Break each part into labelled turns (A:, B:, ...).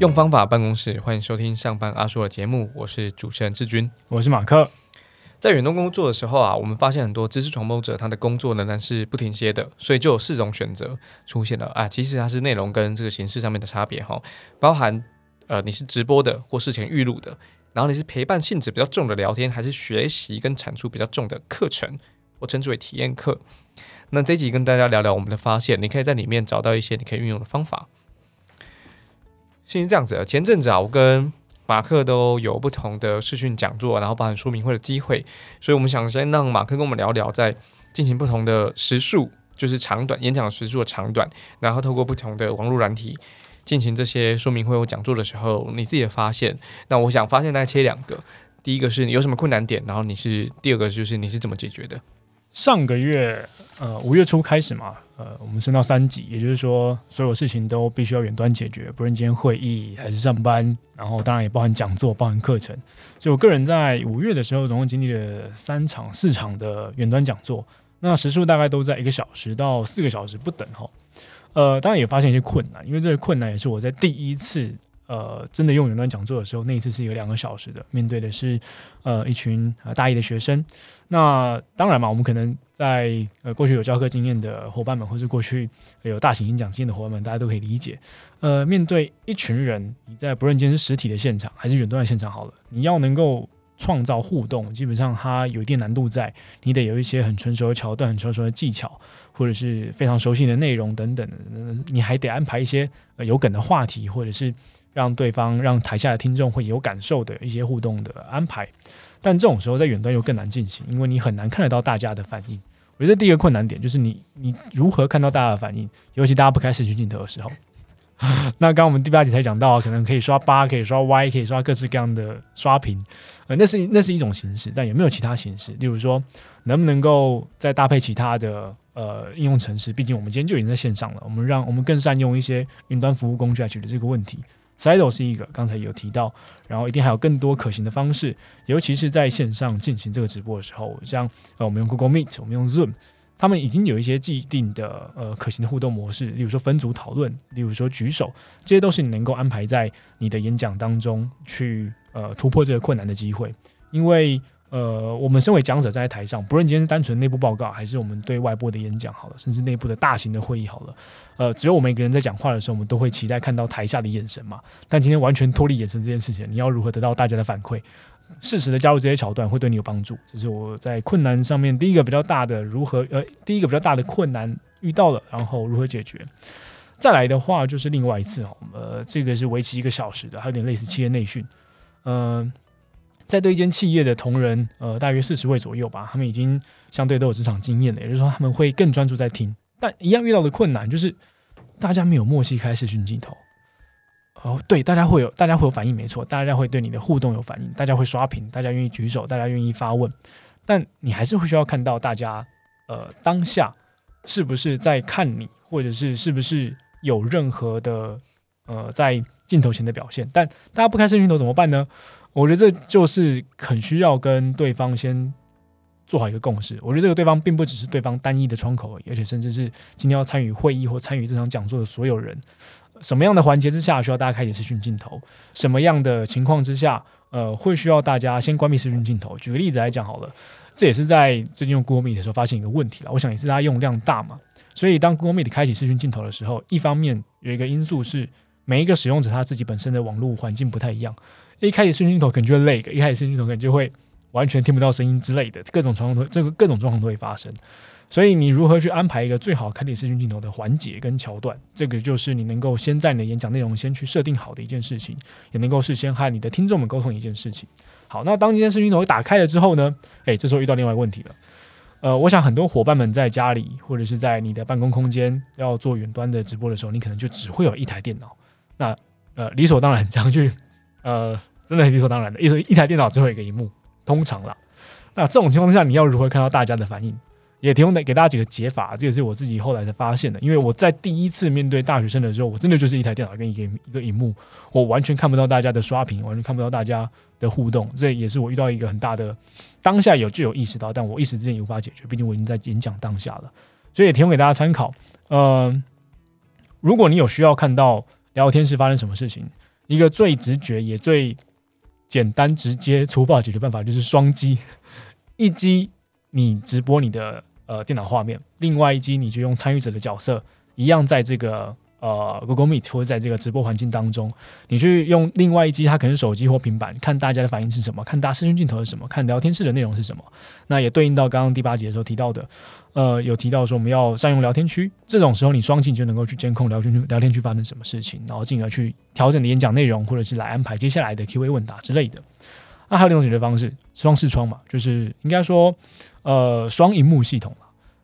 A: 用方法办公室，欢迎收听上班阿叔的节目，我是主持人志军，
B: 我是马克。
A: 在远东工作的时候啊，我们发现很多知识传播者他的工作仍然是不停歇的，所以就有四种选择出现了啊。其实它是内容跟这个形式上面的差别哈，包含呃你是直播的或事前预录的，然后你是陪伴性质比较重的聊天，还是学习跟产出比较重的课程，我称之为体验课。那这集跟大家聊聊我们的发现，你可以在里面找到一些你可以运用的方法。先是这样子的，前阵子啊，我跟马克都有不同的视讯讲座，然后包含说明会的机会，所以我们想先让马克跟我们聊聊，在进行不同的时数，就是长短演讲时数的长短，然后透过不同的网络软体进行这些说明会或讲座的时候，你自己的发现。那我想发现大概切两个，第一个是你有什么困难点，然后你是第二个就是你是怎么解决的。
B: 上个月，呃，五月初开始嘛，呃，我们升到三级，也就是说，所有事情都必须要远端解决，不论今天会议还是上班，然后当然也包含讲座、包含课程。所以我个人在五月的时候，总共经历了三场、四场的远端讲座，那时数大概都在一个小时到四个小时不等哈。呃，当然也发现一些困难，因为这些困难也是我在第一次。呃，真的用远端讲座的时候，那一次是一个两个小时的，面对的是呃一群呃大一的学生。那当然嘛，我们可能在呃过去有教课经验的伙伴们，或是过去有大型演讲经验的伙伴们，大家都可以理解。呃，面对一群人，你在不论今天是实体的现场还是远端的现场，好了，你要能够创造互动，基本上它有一定难度在，你得有一些很成熟的桥段、很成熟的技巧，或者是非常熟悉的内容等等，你还得安排一些呃有梗的话题，或者是。让对方、让台下的听众会有感受的一些互动的安排，但这种时候在远端又更难进行，因为你很难看得到大家的反应。我觉得第一个困难点就是你你如何看到大家的反应，尤其大家不开视讯镜头的时候。那刚刚我们第八集才讲到，可能可以刷八，可以刷 Y，可以刷各式各样的刷屏，呃，那是那是一种形式，但有没有其他形式？例如说，能不能够再搭配其他的呃应用程式？毕竟我们今天就已经在线上了，我们让我们更善用一些云端服务工具来解决这个问题。Sido 是一个，刚才有提到，然后一定还有更多可行的方式，尤其是在线上进行这个直播的时候，像呃我们用 Google Meet，我们用 Zoom，他们已经有一些既定的呃可行的互动模式，例如说分组讨论，例如说举手，这些都是你能够安排在你的演讲当中去呃突破这个困难的机会，因为。呃，我们身为讲者站在台上，不论今天是单纯内部报告，还是我们对外部的演讲，好了，甚至内部的大型的会议，好了，呃，只有我们一个人在讲话的时候，我们都会期待看到台下的眼神嘛。但今天完全脱离眼神这件事情，你要如何得到大家的反馈，适时的加入这些桥段，会对你有帮助。这是我在困难上面第一个比较大的如何，呃，第一个比较大的困难遇到了，然后如何解决。再来的话就是另外一次哦，呃，这个是为期一个小时的，还有点类似企业内训，嗯。在对一间企业的同仁，呃，大约四十位左右吧，他们已经相对都有职场经验了，也就是说他们会更专注在听，但一样遇到的困难就是大家没有默契开视讯镜头。哦，对，大家会有，大家会有反应，没错，大家会对你的互动有反应，大家会刷屏，大家愿意举手，大家愿意发问，但你还是会需要看到大家，呃，当下是不是在看你，或者是是不是有任何的呃在镜头前的表现，但大家不开视讯头怎么办呢？我觉得这就是很需要跟对方先做好一个共识。我觉得这个对方并不只是对方单一的窗口而已，而且甚至是今天要参与会议或参与这场讲座的所有人。什么样的环节之下需要大家开启视讯镜头？什么样的情况之下，呃，会需要大家先关闭视讯镜头？举个例子来讲好了，这也是在最近用 Google Meet 的时候发现一个问题了。我想也是大家用量大嘛，所以当 Google Meet 开启视讯镜头的时候，一方面有一个因素是每一个使用者他自己本身的网络环境不太一样。一开始视讯镜头可能就会累，一开始视讯镜头可能就会完全听不到声音之类的，各种状况都这个各种状况都会发生。所以你如何去安排一个最好开启视讯镜头的环节跟桥段，这个就是你能够先在你的演讲内容先去设定好的一件事情，也能够事先和你的听众们沟通一件事情。好，那当今天视讯镜头打开了之后呢？诶，这时候遇到另外一个问题了。呃，我想很多伙伴们在家里或者是在你的办公空间要做远端的直播的时候，你可能就只会有一台电脑。那呃，理所当然这样去呃。真的很理所当然的，一一台电脑只有一个荧幕，通常啦。那这种情况下，你要如何看到大家的反应？也提供给给大家几个解法，这也是我自己后来才发现的。因为我在第一次面对大学生的时候，我真的就是一台电脑跟一个一个荧幕，我完全看不到大家的刷屏，完全看不到大家的互动。这也是我遇到一个很大的当下有就有意识到，但我一时之间也无法解决。毕竟我已经在演讲当下了，所以也提供给大家参考。嗯，如果你有需要看到聊天是发生什么事情。一个最直觉也最简单直接粗暴解决办法就是双击，一击你直播你的呃电脑画面，另外一击你就用参与者的角色一样在这个。呃，Google Meet 或者在这个直播环境当中，你去用另外一机，它可能是手机或平板，看大家的反应是什么，看大视讯镜头是什么，看聊天室的内容是什么。那也对应到刚刚第八节的时候提到的，呃，有提到说我们要善用聊天区，这种时候你双击就能够去监控聊天区聊天区发生什么事情，然后进而去调整你演讲内容，或者是来安排接下来的 Q&A 问答之类的。那还有另一种解决方式，双视窗嘛，就是应该说，呃，双荧幕系统，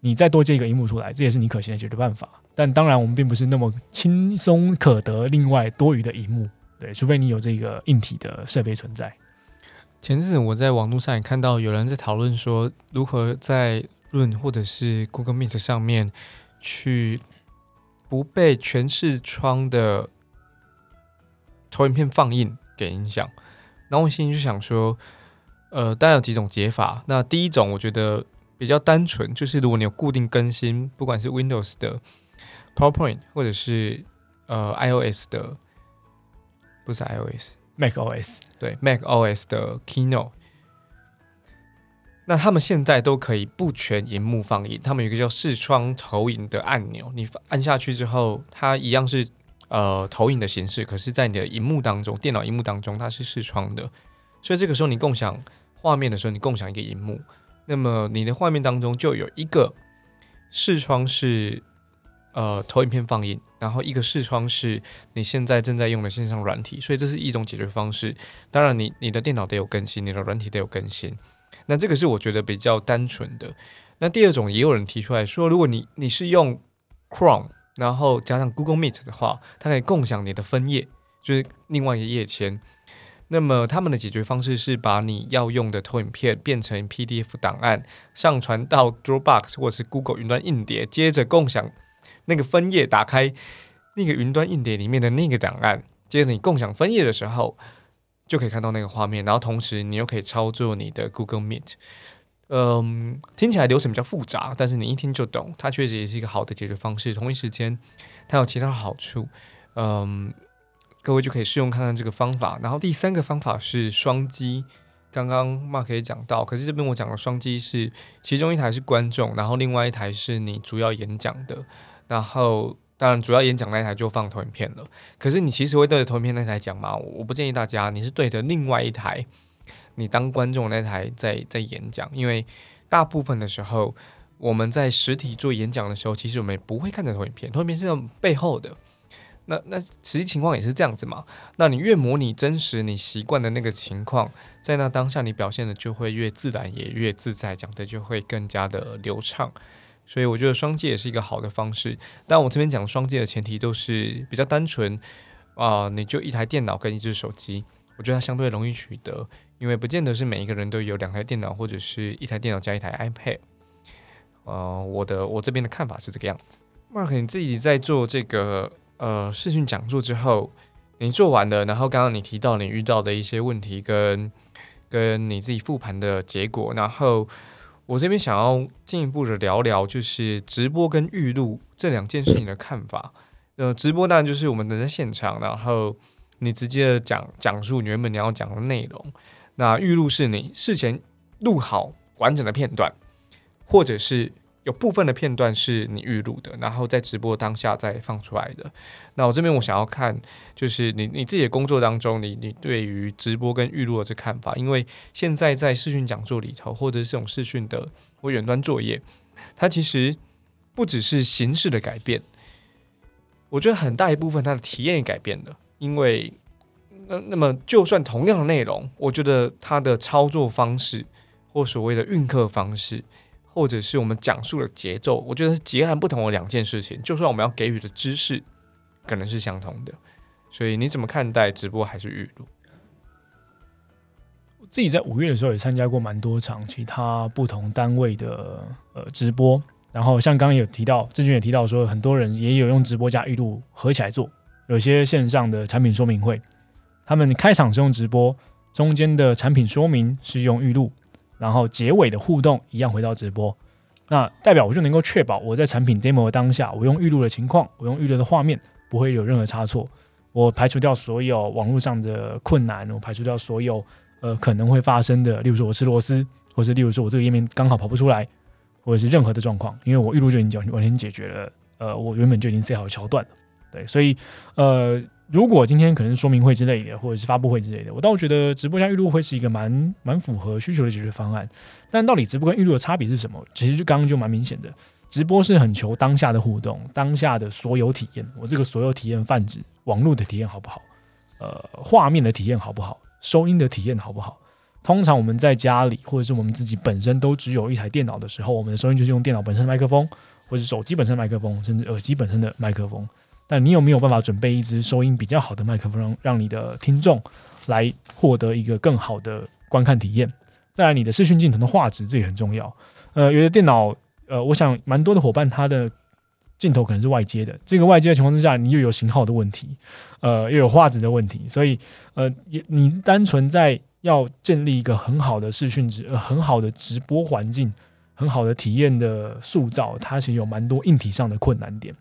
B: 你再多接一个荧幕出来，这也是你可行的解决办法。但当然，我们并不是那么轻松可得另外多余的荧幕，对，除非你有这个硬体的设备存在。
A: 前阵子我在网络上也看到有人在讨论说，如何在论或者是 Google Meet 上面去不被全视窗的投影片放映给影响。那我心里就想说，呃，当然有几种解法。那第一种我觉得比较单纯，就是如果你有固定更新，不管是 Windows 的。PowerPoint 或者是呃 iOS 的，不是 iOS，macOS 对 macOS 的 Keynote，那他们现在都可以不全荧幕放映，他们有一个叫视窗投影的按钮，你按下去之后，它一样是呃投影的形式，可是在你的荧幕当中，电脑荧幕当中它是视窗的，所以这个时候你共享画面的时候，你共享一个荧幕，那么你的画面当中就有一个视窗是。呃，投影片放映，然后一个视窗是你现在正在用的线上软体，所以这是一种解决方式。当然，你你的电脑得有更新，你的软体得有更新。那这个是我觉得比较单纯的。那第二种也有人提出来说，如果你你是用 Chrome，然后加上 Google Meet 的话，它可以共享你的分页，就是另外一个页签。那么他们的解决方式是把你要用的投影片变成 PDF 档案，上传到 Dropbox 或者是 Google 云端硬碟，接着共享。那个分页打开那个云端硬碟里面的那个档案，接着你共享分页的时候，就可以看到那个画面，然后同时你又可以操作你的 Google Meet。嗯，听起来流程比较复杂，但是你一听就懂，它确实也是一个好的解决方式。同一时间，它有其他好处，嗯，各位就可以试用看看这个方法。然后第三个方法是双击，刚刚 Mark 也讲到，可是这边我讲的双击是其中一台是观众，然后另外一台是你主要演讲的。然后，当然，主要演讲那台就放投影片了。可是，你其实会对着投影片那台讲吗？我不建议大家，你是对着另外一台，你当观众那台在在演讲。因为大部分的时候，我们在实体做演讲的时候，其实我们也不会看着投影片，投影片是在背后的。那那实际情况也是这样子嘛？那你越模拟真实你习惯的那个情况，在那当下你表现的就会越自然，也越自在，讲的就会更加的流畅。所以我觉得双击也是一个好的方式，但我这边讲双击的前提都是比较单纯啊，你就一台电脑跟一只手机，我觉得它相对容易取得，因为不见得是每一个人都有两台电脑或者是一台电脑加一台 iPad。呃，我的我这边的看法是这个样子。Mark，你自己在做这个呃视讯讲座之后，你做完了，然后刚刚你提到你遇到的一些问题跟跟你自己复盘的结果，然后。我这边想要进一步的聊聊，就是直播跟预录这两件事情的看法。呃，直播当然就是我们能在现场，然后你直接讲讲述原本你要讲的内容。那预录是你事前录好完整的片段，或者是。有部分的片段是你预录的，然后在直播当下再放出来的。那我这边我想要看，就是你你自己的工作当中，你你对于直播跟预录的这看法，因为现在在视讯讲座里头，或者是这种视讯的或远端作业，它其实不只是形式的改变，我觉得很大一部分它的体验也改变了。因为那那么就算同样的内容，我觉得它的操作方式或所谓的运课方式。或者是我们讲述的节奏，我觉得是截然不同的两件事情。就算我们要给予的知识可能是相同的，所以你怎么看待直播还是预录？
B: 我自己在五月的时候也参加过蛮多场其他不同单位的呃直播，然后像刚刚有提到，志军也提到说，很多人也有用直播加预录合起来做，有些线上的产品说明会，他们开场是用直播，中间的产品说明是用预录。然后结尾的互动一样回到直播，那代表我就能够确保我在产品 demo 的当下，我用预录的情况，我用预录的画面不会有任何差错。我排除掉所有网络上的困难，我排除掉所有呃可能会发生的，例如说我吃螺丝，或是例如说我这个页面刚好跑不出来，或者是任何的状况，因为我预录就已经完完全解决了，呃，我原本就已经设好桥段了，对，所以呃。如果今天可能是说明会之类的，或者是发布会之类的，我倒觉得直播加预录会是一个蛮蛮符合需求的解决方案。但到底直播跟预录的差别是什么？其实就刚刚就蛮明显的，直播是很求当下的互动，当下的所有体验。我这个所有体验泛指网络的体验好不好？呃，画面的体验好不好？收音的体验好不好？通常我们在家里或者是我们自己本身都只有一台电脑的时候，我们的收音就是用电脑本身的麦克风，或者手机本身的麦克风，甚至耳机本身的麦克风。那你有没有办法准备一支收音比较好的麦克风，让让你的听众来获得一个更好的观看体验？再来，你的视讯镜头的画质这也很重要。呃，有的电脑，呃，我想蛮多的伙伴他的镜头可能是外接的，这个外接的情况之下，你又有型号的问题，呃，又有画质的问题，所以呃，也你单纯在要建立一个很好的视讯直呃很好的直播环境，很好的体验的塑造，它其实有蛮多硬体上的困难点。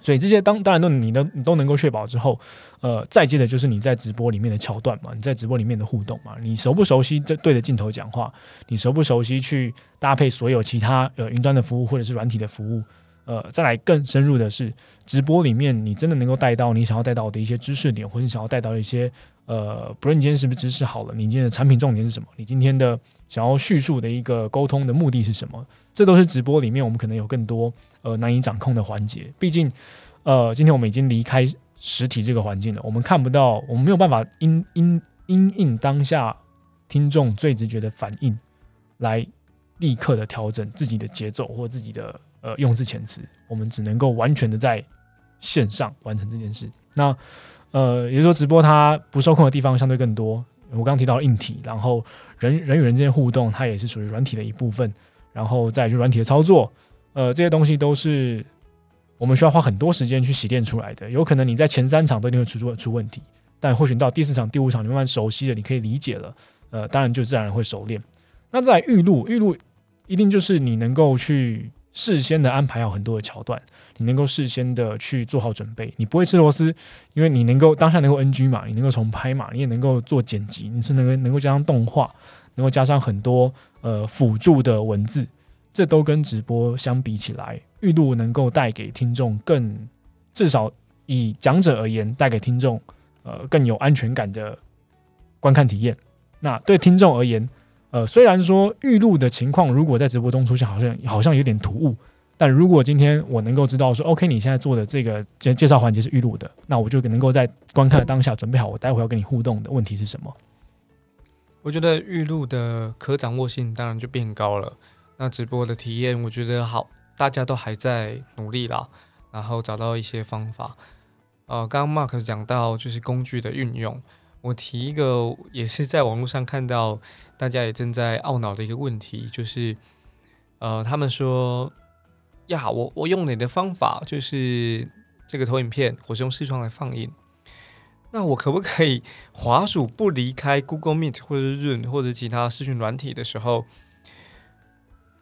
B: 所以这些当当然都你都你都能够确保之后，呃，再接的就是你在直播里面的桥段嘛，你在直播里面的互动嘛，你熟不熟悉这对着镜头讲话，你熟不熟悉去搭配所有其他呃云端的服务或者是软体的服务，呃，再来更深入的是直播里面你真的能够带到你想要带到的一些知识点，或者你想要带到一些呃，不论你今天是不是知识好了，你今天的产品重点是什么，你今天的想要叙述的一个沟通的目的是什么？这都是直播里面我们可能有更多呃难以掌控的环节。毕竟，呃，今天我们已经离开实体这个环境了，我们看不到，我们没有办法因因因应当下听众最直觉的反应，来立刻的调整自己的节奏或自己的呃用字遣词。我们只能够完全的在线上完成这件事。那呃，也就是说，直播它不受控的地方相对更多。我刚刚提到硬体，然后人人与人之间互动，它也是属于软体的一部分。然后再就软体的操作，呃，这些东西都是我们需要花很多时间去洗练出来的。有可能你在前三场都一定会出出出问题，但或许到第四场、第五场，你慢慢熟悉了，你可以理解了，呃，当然就自然会熟练。那在预录，预录一定就是你能够去事先的安排好很多的桥段，你能够事先的去做好准备。你不会吃螺丝，因为你能够当下能够 NG 嘛，你能够重拍嘛，你也能够做剪辑，你是能够能够加上动画。能够加上很多呃辅助的文字，这都跟直播相比起来，预录能够带给听众更至少以讲者而言，带给听众呃更有安全感的观看体验。那对听众而言，呃虽然说预录的情况如果在直播中出现，好像好像有点突兀，但如果今天我能够知道说，OK，你现在做的这个介介绍环节是预录的，那我就能够在观看的当下准备好，我待会要跟你互动的问题是什么。
A: 我觉得预录的可掌握性当然就变高了。那直播的体验，我觉得好，大家都还在努力啦，然后找到一些方法。呃，刚刚 Mark 讲到就是工具的运用，我提一个也是在网络上看到大家也正在懊恼的一个问题，就是呃，他们说呀，我我用你的方法，就是这个投影片，我是用视窗来放映。那我可不可以 滑鼠不离开 Google Meet 或者是 Zoom 或者其他视讯软体的时候，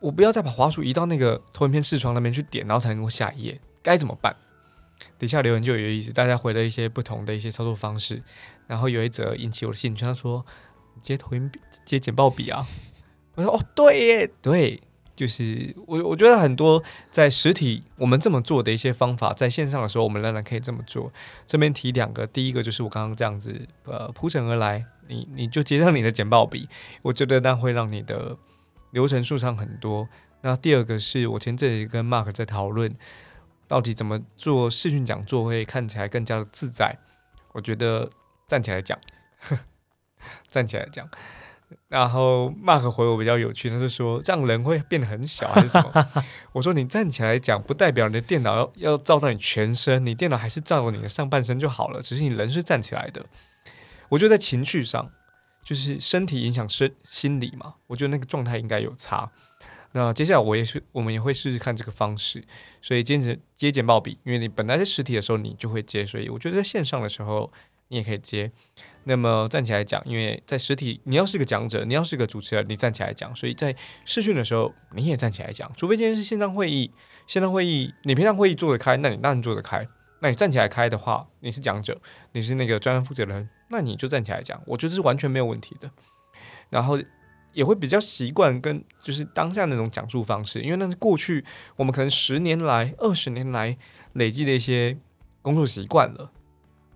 A: 我不要再把滑鼠移到那个投影片视窗那边去点，然后才能够下一页？该怎么办？底下留言就有意思，大家回了一些不同的一些操作方式。然后有一则引起我的兴趣，他说：“接投影笔，接简报笔啊。”我说：“哦，对耶，对。”就是我，我觉得很多在实体我们这么做的一些方法，在线上的时候，我们仍然可以这么做。这边提两个，第一个就是我刚刚这样子呃铺陈而来，你你就接上你的简报笔，我觉得那会让你的流程数上很多。那第二个是我前阵子跟 Mark 在讨论，到底怎么做视讯讲座会看起来更加的自在。我觉得站起来讲，站起来讲。然后 Mark 回我比较有趣，他是说这样人会变得很小还是什么？我说你站起来讲，不代表你的电脑要要照到你全身，你电脑还是照到你的上半身就好了，只是你人是站起来的。我觉得在情绪上，就是身体影响身心理嘛，我觉得那个状态应该有差。那接下来我也是，我们也会试试看这个方式。所以接着接简报笔，因为你本来在实体的时候你就会接，所以我觉得在线上的时候你也可以接。那么站起来讲，因为在实体，你要是个讲者，你要是个主持人，你站起来讲，所以在试训的时候你也站起来讲。除非今天是线上会议，线上会议你平常会议做得开，那你当然做得开。那你站起来开的话，你是讲者，你是那个专案负责人，那你就站起来讲，我觉得是完全没有问题的。然后也会比较习惯跟就是当下那种讲述方式，因为那是过去我们可能十年来、二十年来累积的一些工作习惯了，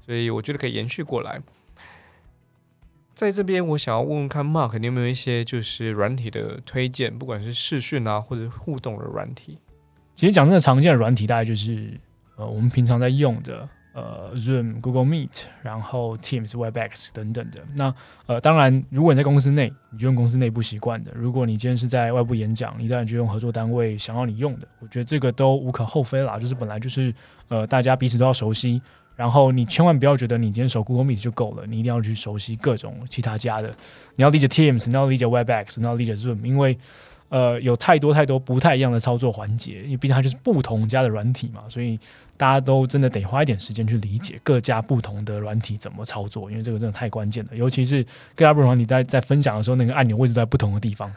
A: 所以我觉得可以延续过来。在这边，我想要问问看，Mark，你有没有一些就是软体的推荐，不管是视讯啊，或者互动的软体？
B: 其实讲真的，常见的软体大概就是呃我们平常在用的呃 Zoom、Google Meet，然后 Teams、Webex 等等的。那呃当然，如果你在公司内，你就用公司内部习惯的；如果你今天是在外部演讲，你当然就用合作单位想要你用的。我觉得这个都无可厚非啦，就是本来就是呃大家彼此都要熟悉。然后你千万不要觉得你今天熟 Google Meet 就够了，你一定要去熟悉各种其他家的。你要理解 Teams，你要理解 Webex，你要理解 Zoom，因为呃有太多太多不太一样的操作环节，因为毕竟它就是不同家的软体嘛，所以大家都真的得花一点时间去理解各家不同的软体怎么操作，因为这个真的太关键了。尤其是各家不同软体在在分享的时候，那个按钮位置在不同的地方。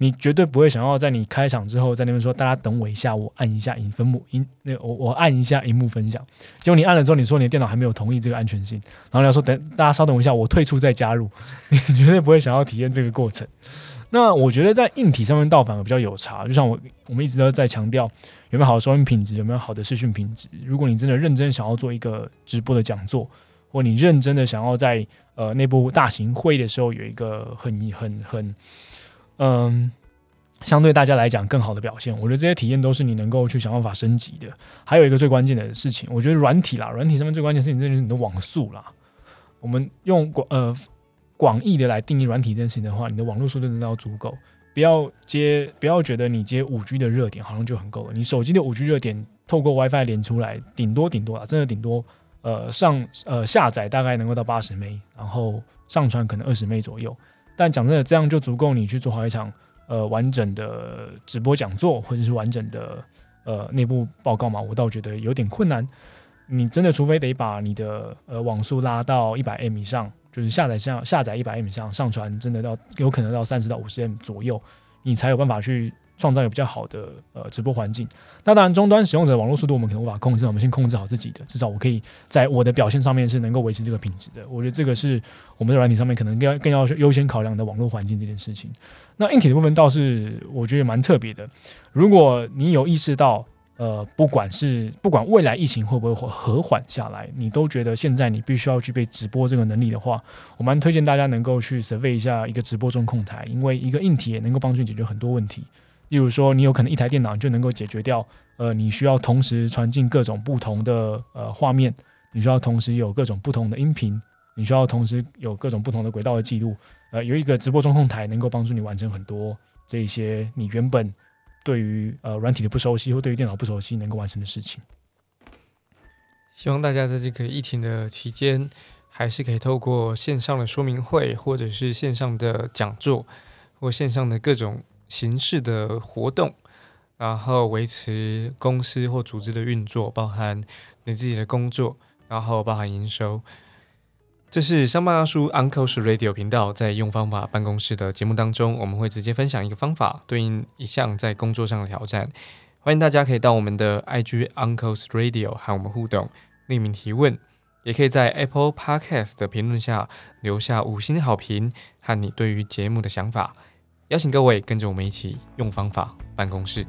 B: 你绝对不会想要在你开场之后在那边说，大家等我一下，我按一下荧分幕荧那我我按一下荧幕分享。结果你按了之后，你说你的电脑还没有同意这个安全性，然后你要说等大家稍等一下，我退出再加入，你绝对不会想要体验这个过程。那我觉得在硬体上面倒反而比较有差，就像我我们一直都在强调有没有好的收音品质，有没有好的视讯品质。如果你真的认真想要做一个直播的讲座，或你认真的想要在呃内部大型会议的时候有一个很很很嗯。相对大家来讲更好的表现，我觉得这些体验都是你能够去想办法升级的。还有一个最关键的事情，我觉得软体啦，软体上面最关键的事情，就是你的网速啦。我们用广呃广义的来定义软体这件事情的话，你的网络速度真的要足够，不要接不要觉得你接五 G 的热点好像就很够了。你手机的五 G 热点透过 WiFi 连出来，顶多顶多啊，真的顶多呃上呃下载大概能够到八十 M，然后上传可能二十 M 左右。但讲真的，这样就足够你去做好一场。呃，完整的直播讲座或者是完整的呃内部报告嘛，我倒觉得有点困难。你真的除非得把你的呃网速拉到一百 M 以上，就是下载下下载一百 M 像上，传真的到有可能到三十到五十 M 左右，你才有办法去。创造一个比较好的呃直播环境。那当然，终端使用者网络速度我们可能无法控制，我们先控制好自己的，至少我可以在我的表现上面是能够维持这个品质的。我觉得这个是我们的软体上面可能更更要优先考量的网络环境这件事情。那硬体的部分倒是我觉得蛮特别的。如果你有意识到，呃，不管是不管未来疫情会不会和缓下来，你都觉得现在你必须要具备直播这个能力的话，我蛮推荐大家能够去 survey 一下一个直播中控台，因为一个硬体也能够帮助你解决很多问题。例如说，你有可能一台电脑就能够解决掉，呃，你需要同时传进各种不同的呃画面，你需要同时有各种不同的音频，你需要同时有各种不同的轨道的记录，呃，有一个直播中控台能够帮助你完成很多这些你原本对于呃软体的不熟悉或对于电脑不熟悉能够完成的事情。
A: 希望大家在这个疫情的期间，还是可以透过线上的说明会，或者是线上的讲座，或线上的各种。形式的活动，然后维持公司或组织的运作，包含你自己的工作，然后包含营收。这是上班阿叔 Uncle's Radio 频道在用方法办公室的节目当中，我们会直接分享一个方法，对应一项在工作上的挑战。欢迎大家可以到我们的 IG Uncle's Radio 和我们互动，匿名提问，也可以在 Apple Podcast 的评论下留下五星好评和你对于节目的想法。邀请各位跟着我们一起用方法办公室。